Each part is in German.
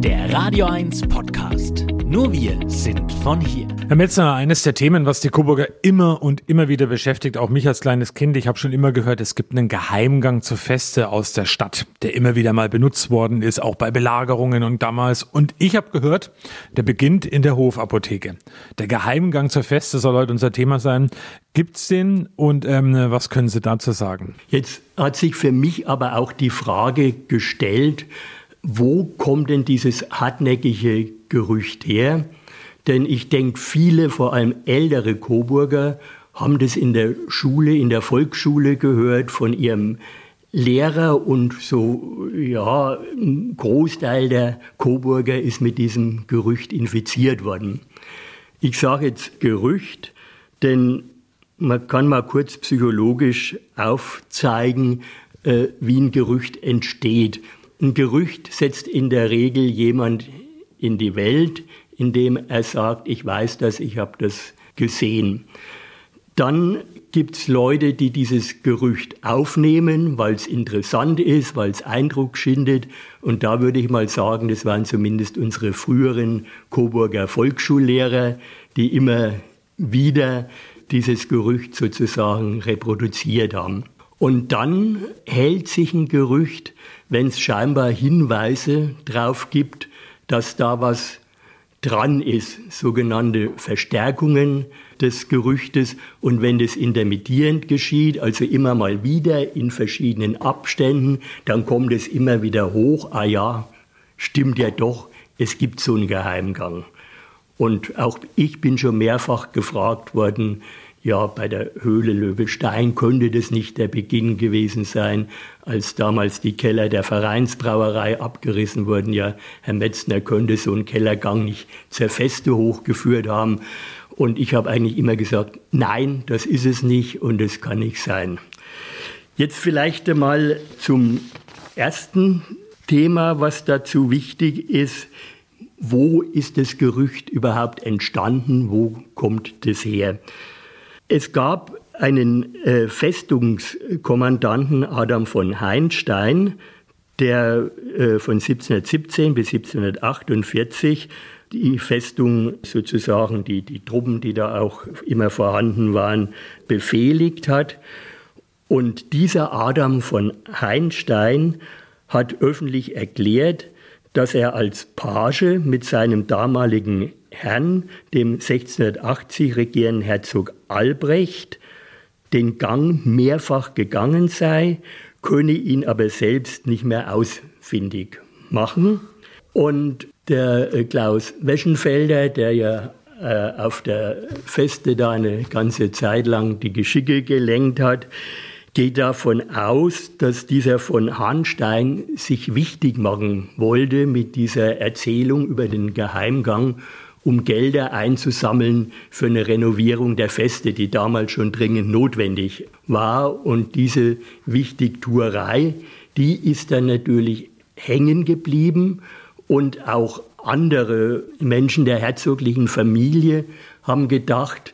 Der Radio 1 Podcast. Nur wir sind von hier. Herr Metzner, eines der Themen, was die Coburger immer und immer wieder beschäftigt, auch mich als kleines Kind, ich habe schon immer gehört, es gibt einen Geheimgang zur Feste aus der Stadt, der immer wieder mal benutzt worden ist, auch bei Belagerungen und damals. Und ich habe gehört, der beginnt in der Hofapotheke. Der Geheimgang zur Feste soll heute unser Thema sein. Gibt's den und ähm, was können Sie dazu sagen? Jetzt hat sich für mich aber auch die Frage gestellt, wo kommt denn dieses hartnäckige Gerücht her? Denn ich denke, viele, vor allem ältere Coburger, haben das in der Schule, in der Volksschule gehört von ihrem Lehrer und so, ja, ein Großteil der Coburger ist mit diesem Gerücht infiziert worden. Ich sage jetzt Gerücht, denn man kann mal kurz psychologisch aufzeigen, äh, wie ein Gerücht entsteht. Ein Gerücht setzt in der Regel jemand in die Welt, indem er sagt, ich weiß das, ich habe das gesehen. Dann gibt es Leute, die dieses Gerücht aufnehmen, weil es interessant ist, weil es Eindruck schindet. Und da würde ich mal sagen, das waren zumindest unsere früheren Coburger Volksschullehrer, die immer wieder dieses Gerücht sozusagen reproduziert haben. Und dann hält sich ein Gerücht wenn es scheinbar Hinweise darauf gibt, dass da was dran ist, sogenannte Verstärkungen des Gerüchtes. Und wenn das intermittierend geschieht, also immer mal wieder in verschiedenen Abständen, dann kommt es immer wieder hoch, ah ja, stimmt ja doch, es gibt so einen Geheimgang. Und auch ich bin schon mehrfach gefragt worden, ja, bei der Höhle Löwestein könnte das nicht der Beginn gewesen sein, als damals die Keller der Vereinsbrauerei abgerissen wurden. Ja, Herr Metzner könnte so einen Kellergang nicht zur Feste hochgeführt haben. Und ich habe eigentlich immer gesagt, nein, das ist es nicht und es kann nicht sein. Jetzt vielleicht einmal zum ersten Thema, was dazu wichtig ist. Wo ist das Gerücht überhaupt entstanden? Wo kommt das her? Es gab einen äh, Festungskommandanten Adam von Heinstein, der äh, von 1717 bis 1748 die Festung sozusagen, die, die Truppen, die da auch immer vorhanden waren, befehligt hat. Und dieser Adam von Heinstein hat öffentlich erklärt, dass er als Page mit seinem damaligen Herrn, dem 1680 regierenden Herzog Albrecht, den Gang mehrfach gegangen sei, könne ihn aber selbst nicht mehr ausfindig machen. Und der äh, Klaus Weschenfelder, der ja äh, auf der Feste da eine ganze Zeit lang die Geschicke gelenkt hat, geht davon aus, dass dieser von Hahnstein sich wichtig machen wollte mit dieser Erzählung über den Geheimgang um Gelder einzusammeln für eine Renovierung der Feste, die damals schon dringend notwendig war. Und diese Wichtigtuerei, die ist dann natürlich hängen geblieben und auch andere Menschen der herzoglichen Familie haben gedacht,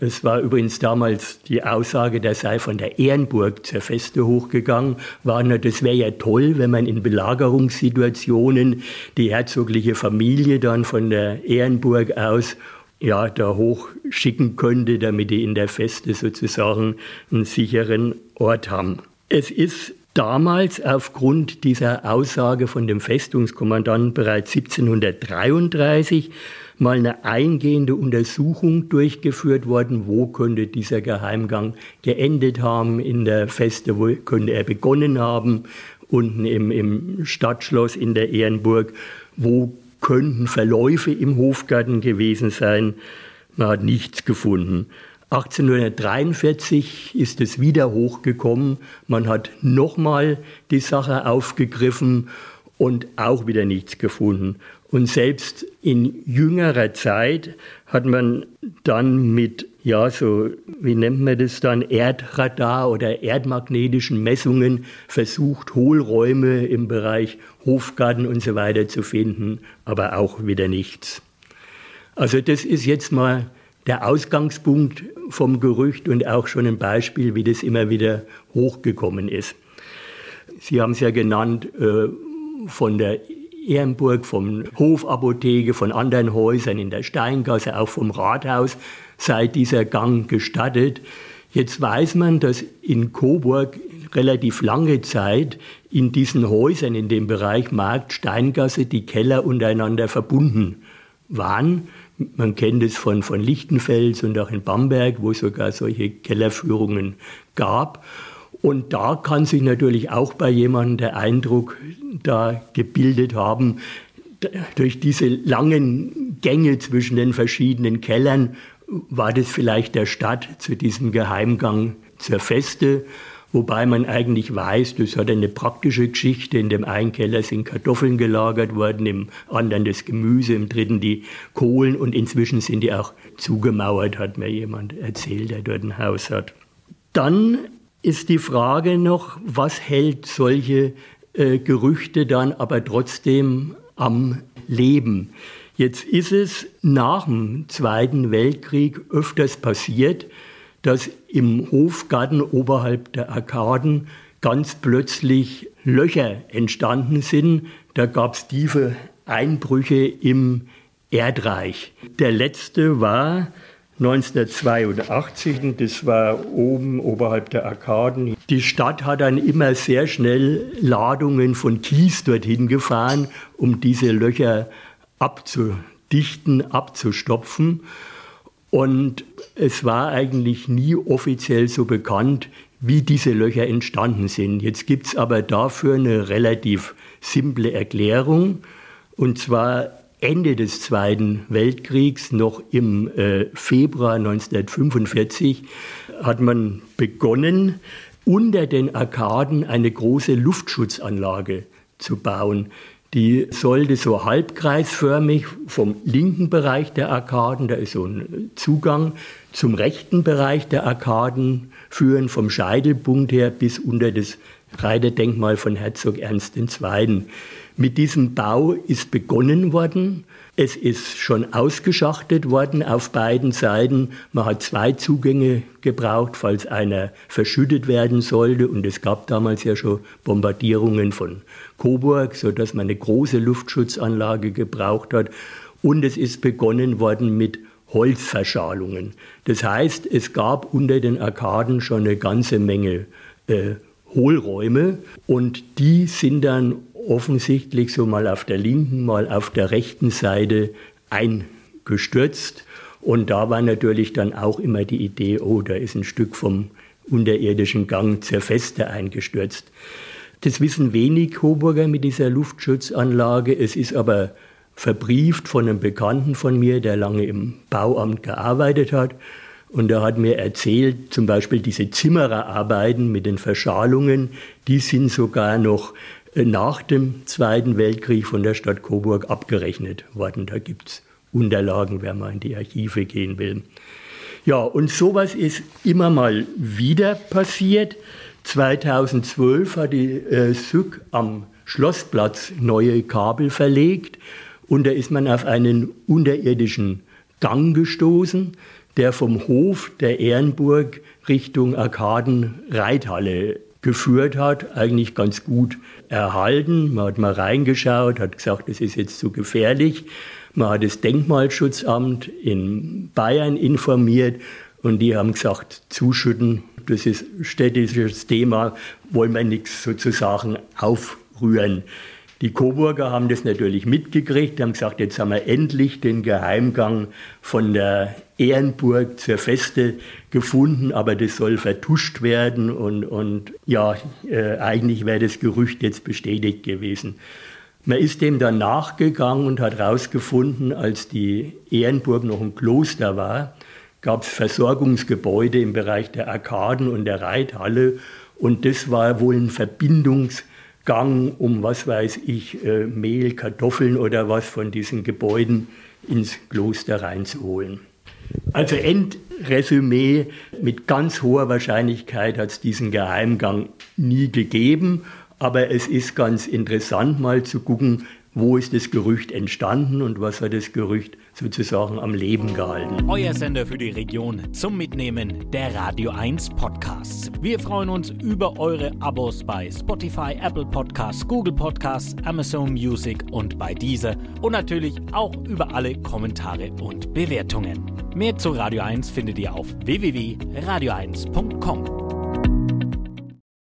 es war übrigens damals die Aussage, der sei von der Ehrenburg zur Feste hochgegangen, war, na, das wäre ja toll, wenn man in Belagerungssituationen die herzogliche Familie dann von der Ehrenburg aus ja, da hochschicken könnte, damit die in der Feste sozusagen einen sicheren Ort haben. Es ist damals aufgrund dieser Aussage von dem Festungskommandanten bereits 1733 mal eine eingehende Untersuchung durchgeführt worden, wo könnte dieser Geheimgang geendet haben in der Feste, wo könnte er begonnen haben, unten im, im Stadtschloss in der Ehrenburg, wo könnten Verläufe im Hofgarten gewesen sein. Man hat nichts gefunden. 1843 ist es wieder hochgekommen. Man hat nochmal die Sache aufgegriffen und auch wieder nichts gefunden. Und selbst in jüngerer Zeit hat man dann mit, ja, so, wie nennt man das dann, Erdradar oder erdmagnetischen Messungen versucht, Hohlräume im Bereich Hofgarten und so weiter zu finden, aber auch wieder nichts. Also das ist jetzt mal der Ausgangspunkt vom Gerücht und auch schon ein Beispiel, wie das immer wieder hochgekommen ist. Sie haben es ja genannt, äh, von der Ehrenburg, vom Hofapotheke, von anderen Häusern in der Steingasse, auch vom Rathaus sei dieser Gang gestattet. Jetzt weiß man, dass in Coburg relativ lange Zeit in diesen Häusern in dem Bereich Markt, Steingasse die Keller untereinander verbunden waren. Man kennt es von, von Lichtenfels und auch in Bamberg, wo es sogar solche Kellerführungen gab. Und da kann sich natürlich auch bei jemandem der Eindruck da gebildet haben, durch diese langen Gänge zwischen den verschiedenen Kellern war das vielleicht der Stadt zu diesem Geheimgang zur Feste. Wobei man eigentlich weiß, das hat eine praktische Geschichte. In dem einen Keller sind Kartoffeln gelagert worden, im anderen das Gemüse, im dritten die Kohlen und inzwischen sind die auch zugemauert, hat mir jemand erzählt, der dort ein Haus hat. Dann ist die Frage noch, was hält solche äh, Gerüchte dann aber trotzdem am Leben? Jetzt ist es nach dem Zweiten Weltkrieg öfters passiert, dass im Hofgarten oberhalb der Arkaden ganz plötzlich Löcher entstanden sind. Da gab es tiefe Einbrüche im Erdreich. Der letzte war 1982, das war oben oberhalb der Arkaden. Die Stadt hat dann immer sehr schnell Ladungen von Kies dorthin gefahren, um diese Löcher abzudichten, abzustopfen. Und es war eigentlich nie offiziell so bekannt, wie diese Löcher entstanden sind. Jetzt gibt es aber dafür eine relativ simple Erklärung. Und zwar Ende des Zweiten Weltkriegs, noch im äh, Februar 1945, hat man begonnen, unter den Arkaden eine große Luftschutzanlage zu bauen. Die sollte so halbkreisförmig vom linken Bereich der Arkaden, da ist so ein Zugang, zum rechten Bereich der Arkaden führen, vom Scheitelpunkt her bis unter das Reiterdenkmal von Herzog Ernst II. Mit diesem Bau ist begonnen worden. Es ist schon ausgeschachtet worden auf beiden Seiten. Man hat zwei Zugänge gebraucht, falls einer verschüttet werden sollte. Und es gab damals ja schon Bombardierungen von Coburg, sodass man eine große Luftschutzanlage gebraucht hat. Und es ist begonnen worden mit Holzverschalungen. Das heißt, es gab unter den Arkaden schon eine ganze Menge äh, Hohlräume und die sind dann offensichtlich so mal auf der linken, mal auf der rechten Seite eingestürzt. Und da war natürlich dann auch immer die Idee, oh, da ist ein Stück vom unterirdischen Gang zur Feste eingestürzt. Das wissen wenig Coburger mit dieser Luftschutzanlage. Es ist aber verbrieft von einem Bekannten von mir, der lange im Bauamt gearbeitet hat. Und er hat mir erzählt, zum Beispiel diese Zimmererarbeiten mit den Verschalungen, die sind sogar noch nach dem Zweiten Weltkrieg von der Stadt Coburg abgerechnet worden. Da gibt es Unterlagen, wer mal in die Archive gehen will. Ja, und sowas ist immer mal wieder passiert. 2012 hat die äh, SÜG am Schlossplatz neue Kabel verlegt und da ist man auf einen unterirdischen Gang gestoßen, der vom Hof der Ehrenburg Richtung Arkaden-Reithalle geführt hat, eigentlich ganz gut erhalten. Man hat mal reingeschaut, hat gesagt, das ist jetzt zu gefährlich. Man hat das Denkmalschutzamt in Bayern informiert und die haben gesagt, zuschütten, das ist städtisches Thema, wollen wir nichts sozusagen aufrühren. Die Coburger haben das natürlich mitgekriegt, haben gesagt, jetzt haben wir endlich den Geheimgang von der Ehrenburg zur Feste gefunden, aber das soll vertuscht werden und, und ja, äh, eigentlich wäre das Gerücht jetzt bestätigt gewesen. Man ist dem dann nachgegangen und hat herausgefunden, als die Ehrenburg noch ein Kloster war, gab es Versorgungsgebäude im Bereich der Arkaden und der Reithalle und das war wohl ein Verbindungs- Gang, um was weiß ich, äh, Mehl, Kartoffeln oder was von diesen Gebäuden ins Kloster reinzuholen. Also Endresümee, mit ganz hoher Wahrscheinlichkeit hat es diesen Geheimgang nie gegeben, aber es ist ganz interessant mal zu gucken, wo ist das Gerücht entstanden und was hat das Gerücht sozusagen am Leben gehalten. Euer Sender für die Region zum Mitnehmen der Radio 1 Podcasts. Wir freuen uns über eure Abos bei Spotify, Apple Podcasts, Google Podcasts, Amazon Music und bei dieser und natürlich auch über alle Kommentare und Bewertungen. Mehr zu Radio 1 findet ihr auf www.radio1.com.